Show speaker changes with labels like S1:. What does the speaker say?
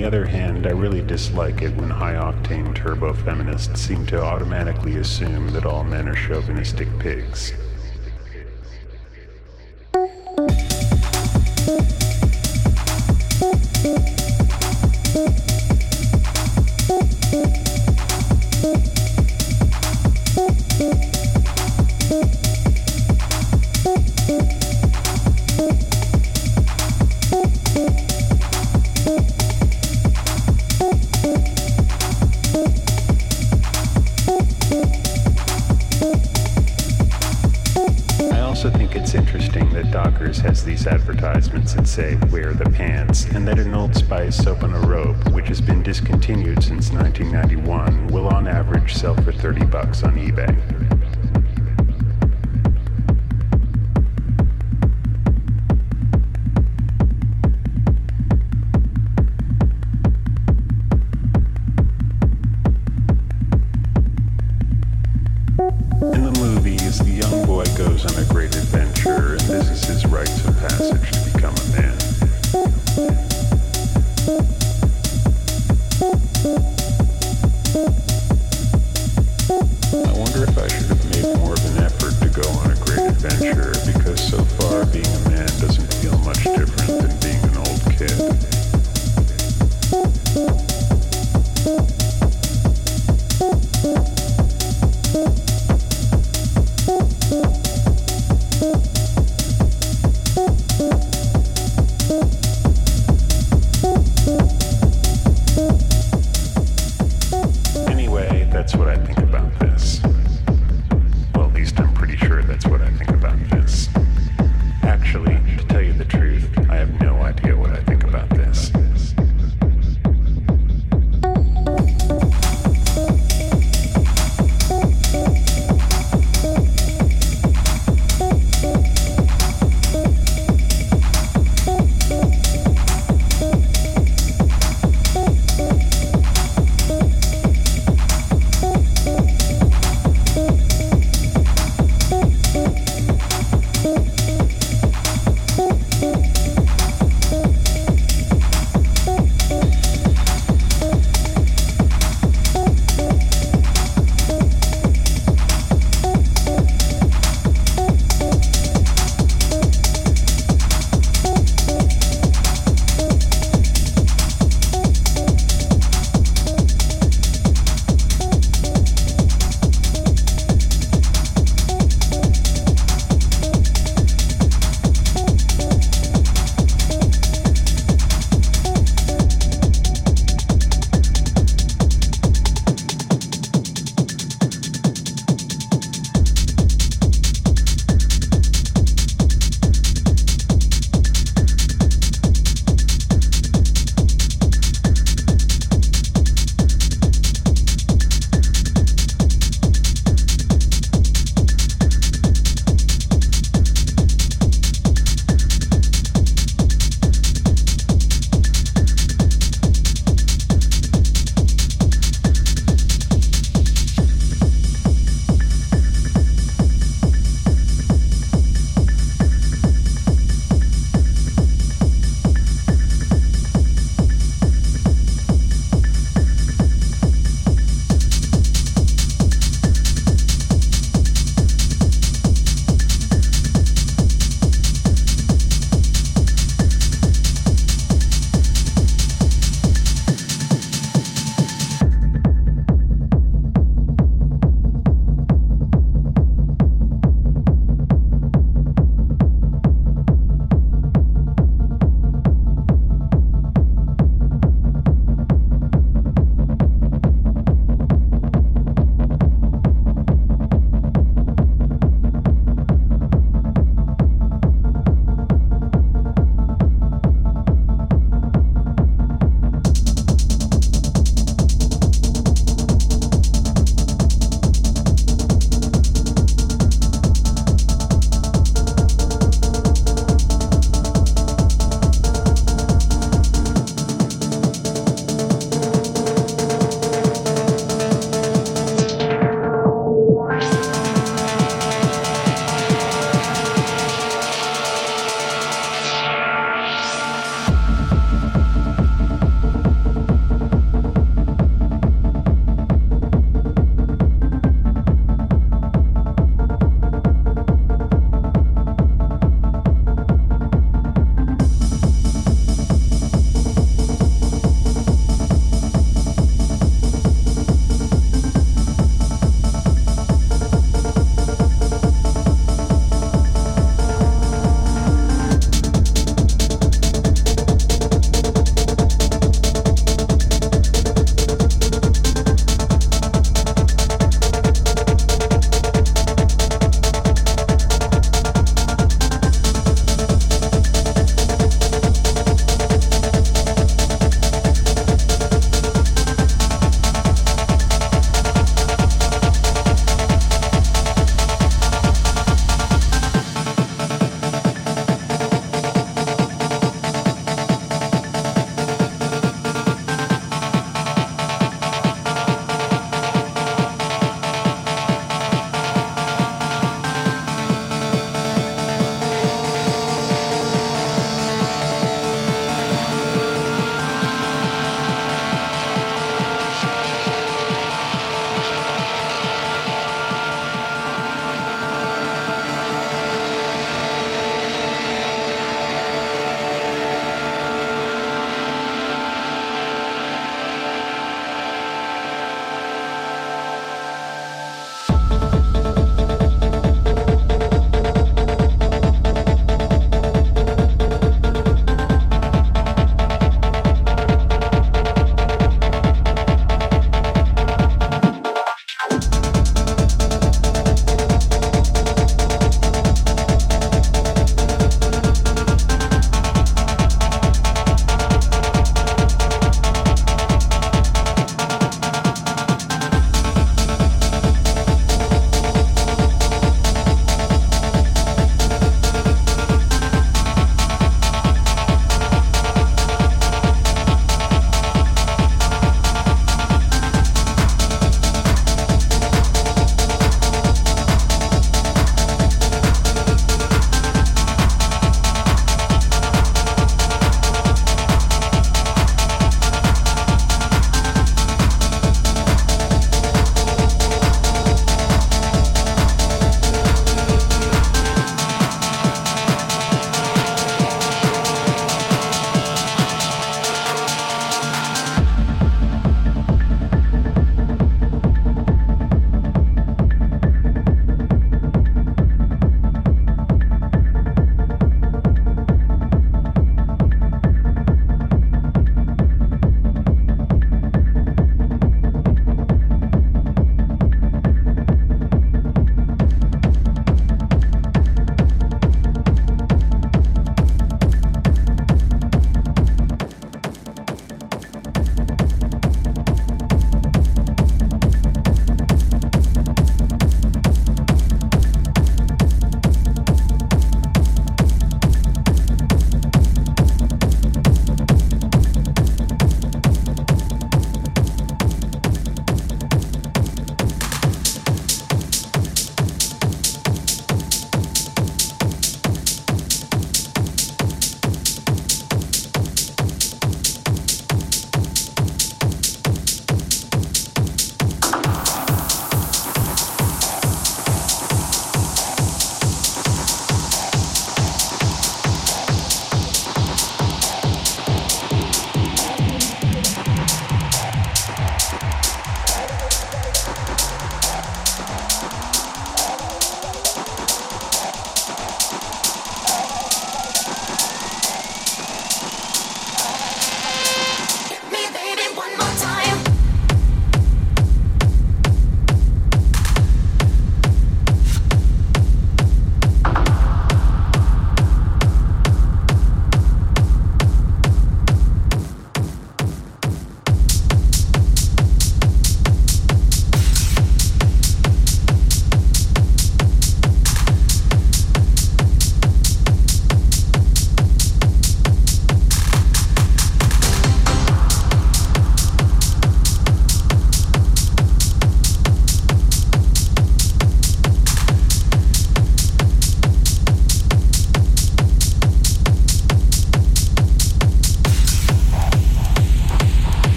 S1: the other hand, I really dislike it when high octane turbo feminists seem to automatically assume that all men are chauvinistic pigs. movie is the young boy goes on a great adventure and this is his rites of passage to become a man. I wonder if I should have made more of an effort to go on a great adventure because so far being a man doesn't feel much different than being an old kid.